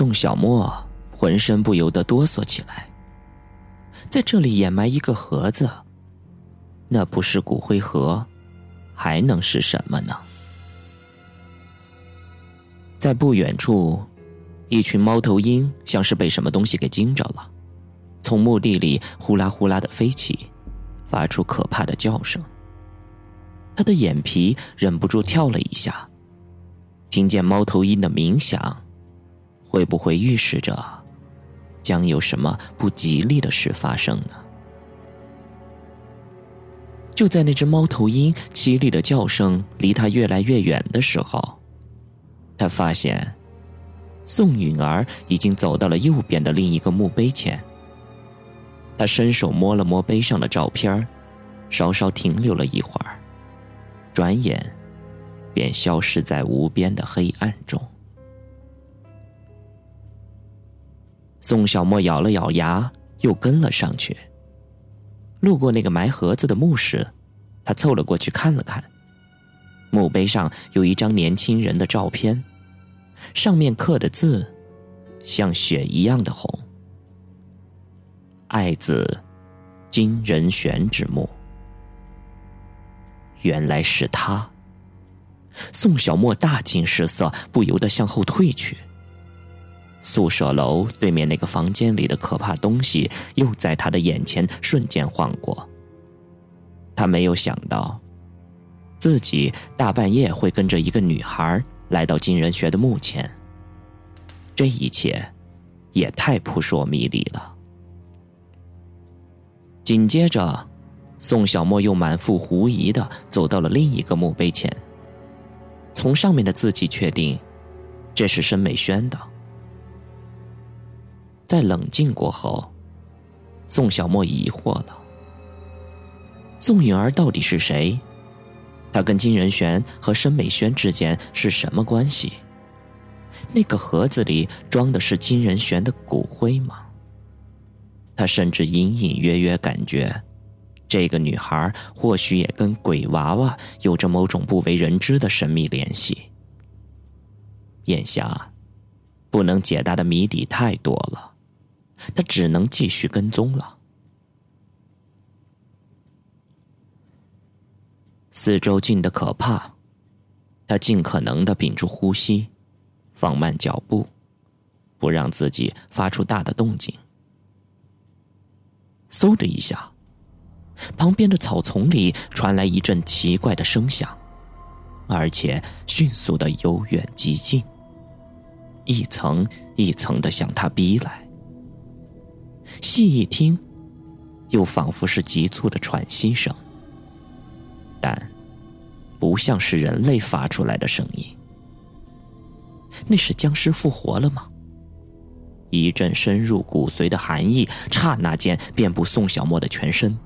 宋小沫浑身不由得哆嗦起来。在这里掩埋一个盒子，那不是骨灰盒，还能是什么呢？在不远处，一群猫头鹰像是被什么东西给惊着了，从墓地里呼啦呼啦的飞起，发出可怕的叫声。他的眼皮忍不住跳了一下，听见猫头鹰的鸣响，会不会预示着将有什么不吉利的事发生呢？就在那只猫头鹰凄厉的叫声离他越来越远的时候。他发现，宋允儿已经走到了右边的另一个墓碑前。他伸手摸了摸碑上的照片稍稍停留了一会儿，转眼便消失在无边的黑暗中。宋小沫咬了咬牙，又跟了上去。路过那个埋盒子的墓时，他凑了过去看了看。墓碑上有一张年轻人的照片。上面刻的字，像血一样的红。爱子金仁玄之墓，原来是他。宋小沫大惊失色，不由得向后退去。宿舍楼对面那个房间里的可怕东西，又在他的眼前瞬间晃过。他没有想到，自己大半夜会跟着一个女孩。来到金人学的墓前，这一切也太扑朔迷离了。紧接着，宋小沫又满腹狐疑的走到了另一个墓碑前，从上面的字迹确定，这是申美轩的。在冷静过后，宋小沫疑惑了：宋允儿到底是谁？她跟金仁玄和申美轩之间是什么关系？那个盒子里装的是金仁玄的骨灰吗？他甚至隐隐约约感觉，这个女孩或许也跟鬼娃娃有着某种不为人知的神秘联系。眼下，不能解答的谜底太多了，他只能继续跟踪了。四周静得可怕，他尽可能的屏住呼吸，放慢脚步，不让自己发出大的动静。嗖的一下，旁边的草丛里传来一阵奇怪的声响，而且迅速的由远及近，一层一层的向他逼来。细一听，又仿佛是急促的喘息声。但，不像是人类发出来的声音。那是僵尸复活了吗？一阵深入骨髓的寒意，刹那间遍布宋小沫的全身。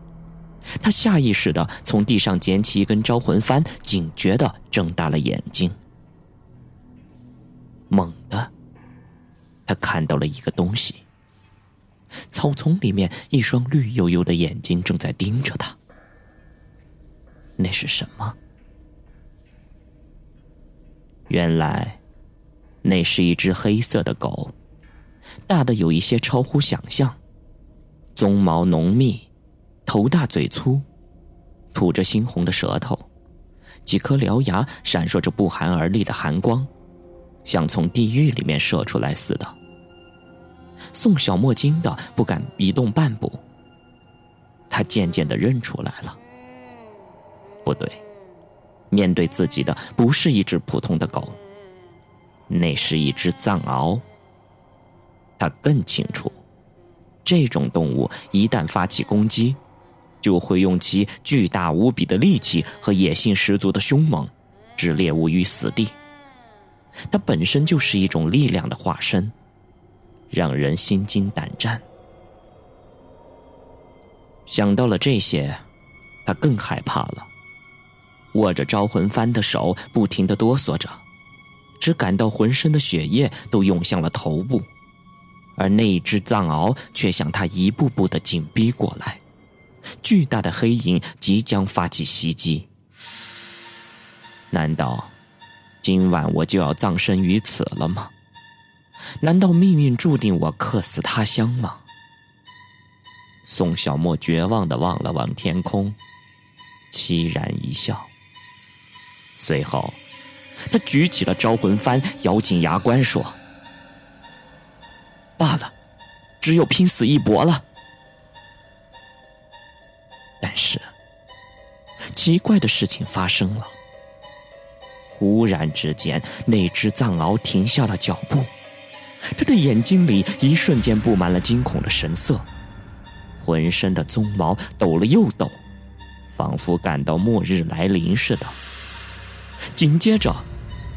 他下意识的从地上捡起一根招魂幡，警觉的睁大了眼睛。猛地，他看到了一个东西。草丛里面，一双绿油油的眼睛正在盯着他。那是什么？原来，那是一只黑色的狗，大的有一些超乎想象，鬃毛浓密，头大嘴粗，吐着猩红的舌头，几颗獠牙闪烁着不寒而栗的寒光，像从地狱里面射出来似的。宋小沫惊的不敢移动半步，他渐渐的认出来了。不对，面对自己的不是一只普通的狗，那是一只藏獒。他更清楚，这种动物一旦发起攻击，就会用其巨大无比的力气和野性十足的凶猛，置猎物于死地。它本身就是一种力量的化身，让人心惊胆战。想到了这些，他更害怕了。握着招魂幡的手不停的哆嗦着，只感到浑身的血液都涌向了头部，而那一只藏獒却向他一步步的紧逼过来，巨大的黑影即将发起袭击。难道今晚我就要葬身于此了吗？难道命运注定我客死他乡吗？宋小沫绝望的望了望天空，凄然一笑。随后，他举起了招魂幡，咬紧牙关说：“罢了，只有拼死一搏了。”但是，奇怪的事情发生了。忽然之间，那只藏獒停下了脚步，他的眼睛里一瞬间布满了惊恐的神色，浑身的鬃毛抖了又抖，仿佛感到末日来临似的。紧接着，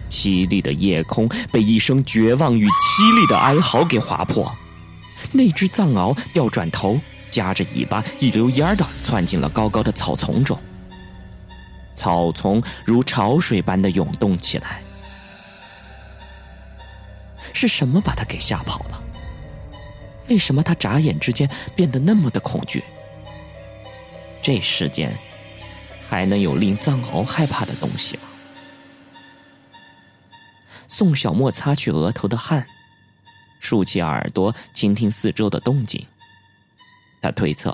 凄厉的夜空被一声绝望与凄厉的哀嚎给划破，那只藏獒掉转头，夹着尾巴一溜烟儿的窜进了高高的草丛中。草丛如潮水般的涌动起来，是什么把他给吓跑了？为什么他眨眼之间变得那么的恐惧？这世间还能有令藏獒害怕的东西吗？宋小沫擦去额头的汗，竖起耳朵倾听四周的动静。他推测。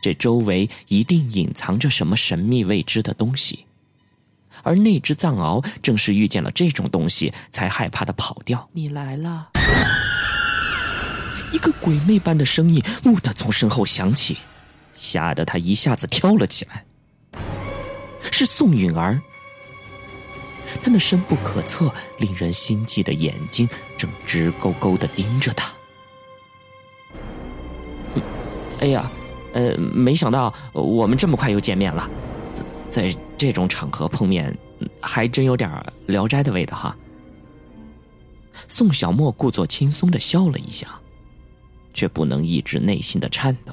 这周围一定隐藏着什么神秘未知的东西，而那只藏獒正是遇见了这种东西，才害怕的跑掉。你来了！一个鬼魅般的声音蓦地从身后响起，吓得他一下子跳了起来。是宋允儿，他那深不可测、令人心悸的眼睛正直勾勾的盯着他。哎呀！呃，没想到我们这么快又见面了，在这种场合碰面，还真有点《聊斋》的味道哈。宋小沫故作轻松的笑了一下，却不能抑制内心的颤抖。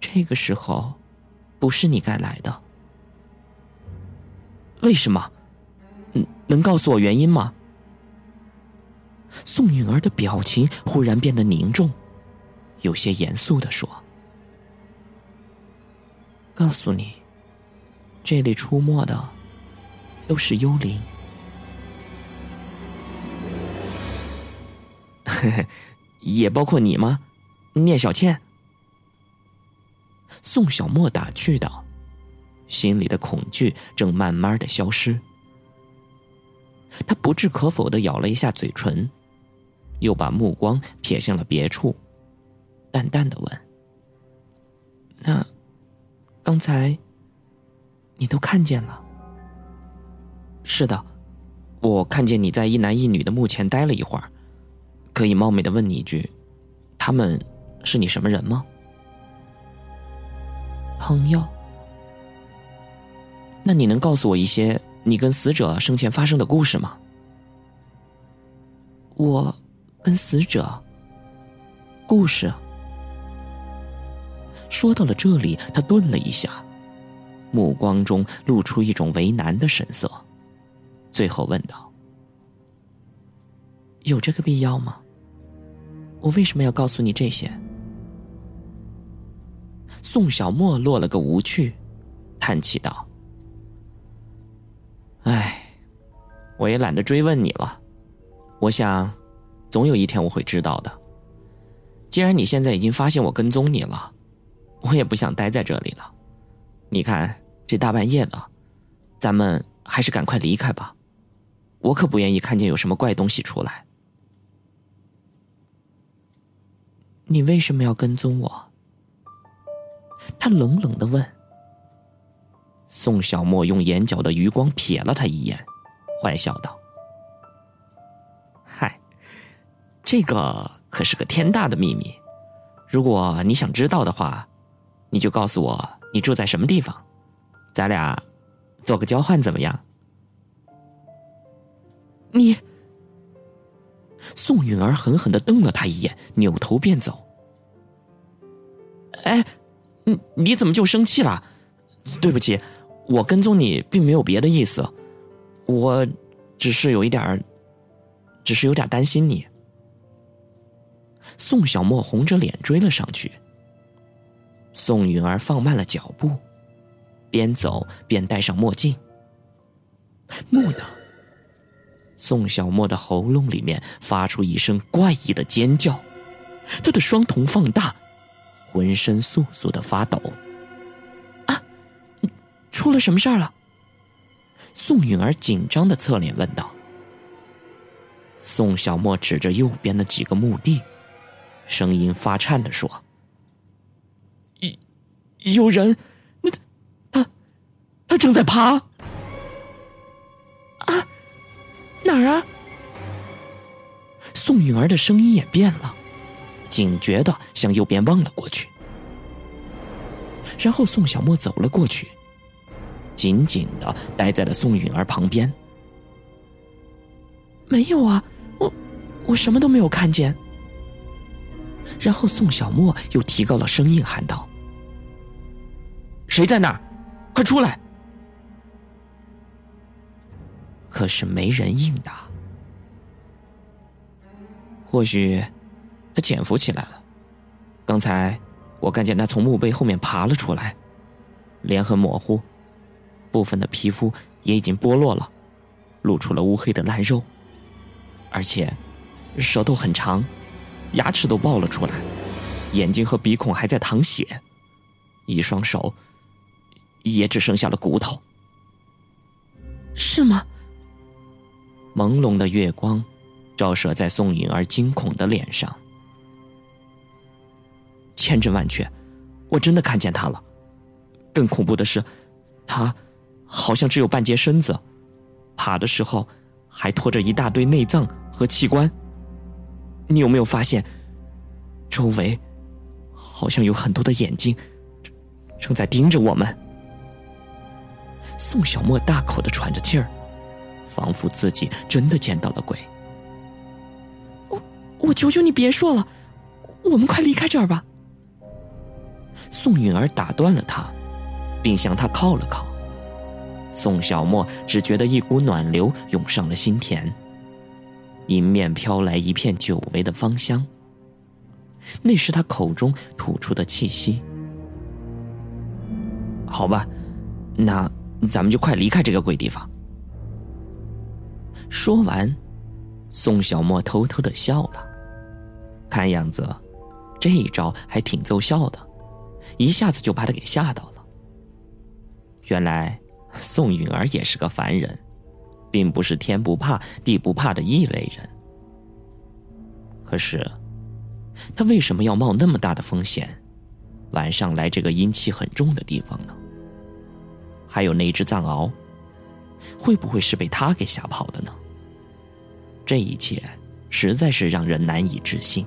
这个时候，不是你该来的。为什么？嗯，能告诉我原因吗？宋允儿的表情忽然变得凝重。有些严肃的说：“告诉你，这里出没的都是幽灵，也包括你吗？聂小倩。”宋小莫打趣道，心里的恐惧正慢慢的消失。他不置可否的咬了一下嘴唇，又把目光瞥向了别处。淡淡的问：“那刚才你都看见了？”“是的，我看见你在一男一女的墓前待了一会儿。可以冒昧的问你一句，他们是你什么人吗？”“朋友。”“那你能告诉我一些你跟死者生前发生的故事吗？”“我跟死者故事。”说到了这里，他顿了一下，目光中露出一种为难的神色，最后问道：“有这个必要吗？我为什么要告诉你这些？”宋小沫落了个无趣，叹气道：“哎，我也懒得追问你了。我想，总有一天我会知道的。既然你现在已经发现我跟踪你了。”我也不想待在这里了，你看这大半夜的，咱们还是赶快离开吧。我可不愿意看见有什么怪东西出来。你为什么要跟踪我？他冷冷的问。宋小沫用眼角的余光瞥了他一眼，坏笑道：“嗨，这个可是个天大的秘密，如果你想知道的话。”你就告诉我你住在什么地方，咱俩做个交换怎么样？你，宋允儿狠狠的瞪了他一眼，扭头便走。哎，你你怎么就生气了？对不起，我跟踪你并没有别的意思，我只是有一点儿，只是有点担心你。宋小沫红着脸追了上去。宋允儿放慢了脚步，边走边戴上墨镜。木呢？宋小沫的喉咙里面发出一声怪异的尖叫，他的双瞳放大，浑身簌簌的发抖。啊，出了什么事儿了？宋允儿紧张的侧脸问道。宋小沫指着右边的几个墓地，声音发颤的说：“有有人，那他他正在爬。”啊，哪儿啊？宋允儿的声音也变了，警觉的向右边望了过去。然后宋小沫走了过去，紧紧的待在了宋允儿旁边。没有啊，我我什么都没有看见。然后宋小沫又提高了声音喊道：“谁在那儿？快出来！”可是没人应答。或许他潜伏起来了。刚才我看见他从墓碑后面爬了出来，脸很模糊，部分的皮肤也已经剥落了，露出了乌黑的烂肉，而且舌头很长，牙齿都爆了出来，眼睛和鼻孔还在淌血，一双手也只剩下了骨头。是吗？朦胧的月光，照射在宋颖儿惊恐的脸上。千真万确，我真的看见他了。更恐怖的是，他好像只有半截身子，爬的时候还拖着一大堆内脏和器官。你有没有发现，周围好像有很多的眼睛正在盯着我们？宋小沫大口的喘着气儿。仿佛自己真的见到了鬼。我我求求你别说了，我们快离开这儿吧。宋允儿打断了他，并向他靠了靠。宋小沫只觉得一股暖流涌上了心田，迎面飘来一片久违的芳香，那是他口中吐出的气息。好吧，那咱们就快离开这个鬼地方。说完，宋小沫偷偷的笑了。看样子，这一招还挺奏效的，一下子就把他给吓到了。原来，宋允儿也是个凡人，并不是天不怕地不怕的异类人。可是，他为什么要冒那么大的风险，晚上来这个阴气很重的地方呢？还有那只藏獒，会不会是被他给吓跑的呢？这一切实在是让人难以置信。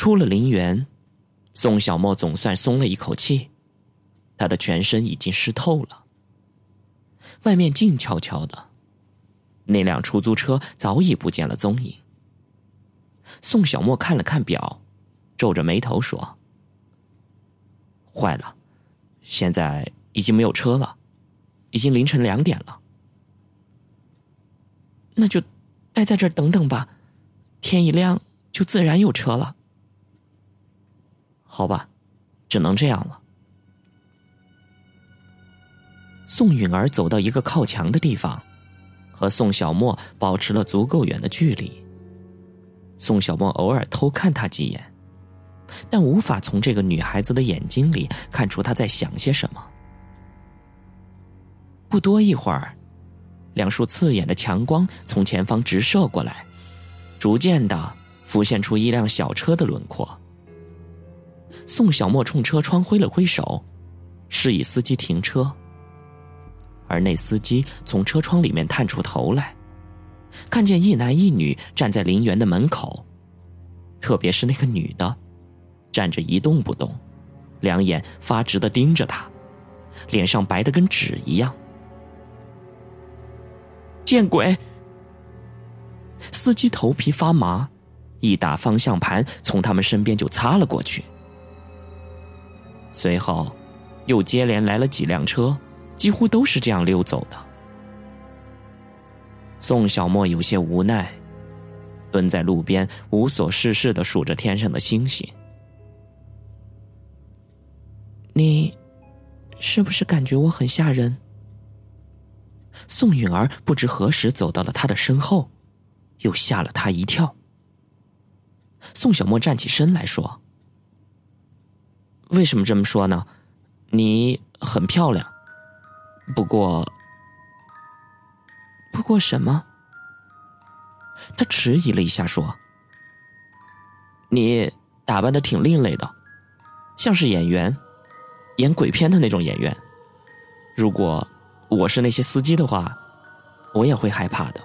出了陵园，宋小沫总算松了一口气。他的全身已经湿透了。外面静悄悄的，那辆出租车早已不见了踪影。宋小沫看了看表，皱着眉头说：“坏了，现在已经没有车了，已经凌晨两点了。那就待在这儿等等吧，天一亮就自然有车了。好吧，只能这样了。”宋允儿走到一个靠墙的地方，和宋小沫保持了足够远的距离。宋小沫偶尔偷看她几眼，但无法从这个女孩子的眼睛里看出她在想些什么。不多一会儿，两束刺眼的强光从前方直射过来，逐渐的浮现出一辆小车的轮廓。宋小沫冲车窗挥了挥手，示意司机停车。而那司机从车窗里面探出头来，看见一男一女站在陵园的门口，特别是那个女的，站着一动不动，两眼发直的盯着他，脸上白的跟纸一样。见鬼！司机头皮发麻，一打方向盘，从他们身边就擦了过去。随后，又接连来了几辆车，几乎都是这样溜走的。宋小沫有些无奈，蹲在路边无所事事的数着天上的星星。你，是不是感觉我很吓人？宋允儿不知何时走到了他的身后，又吓了他一跳。宋小沫站起身来说：“为什么这么说呢？你很漂亮，不过……不过什么？”他迟疑了一下说：“你打扮的挺另类的，像是演员，演鬼片的那种演员。如果……”我是那些司机的话，我也会害怕的。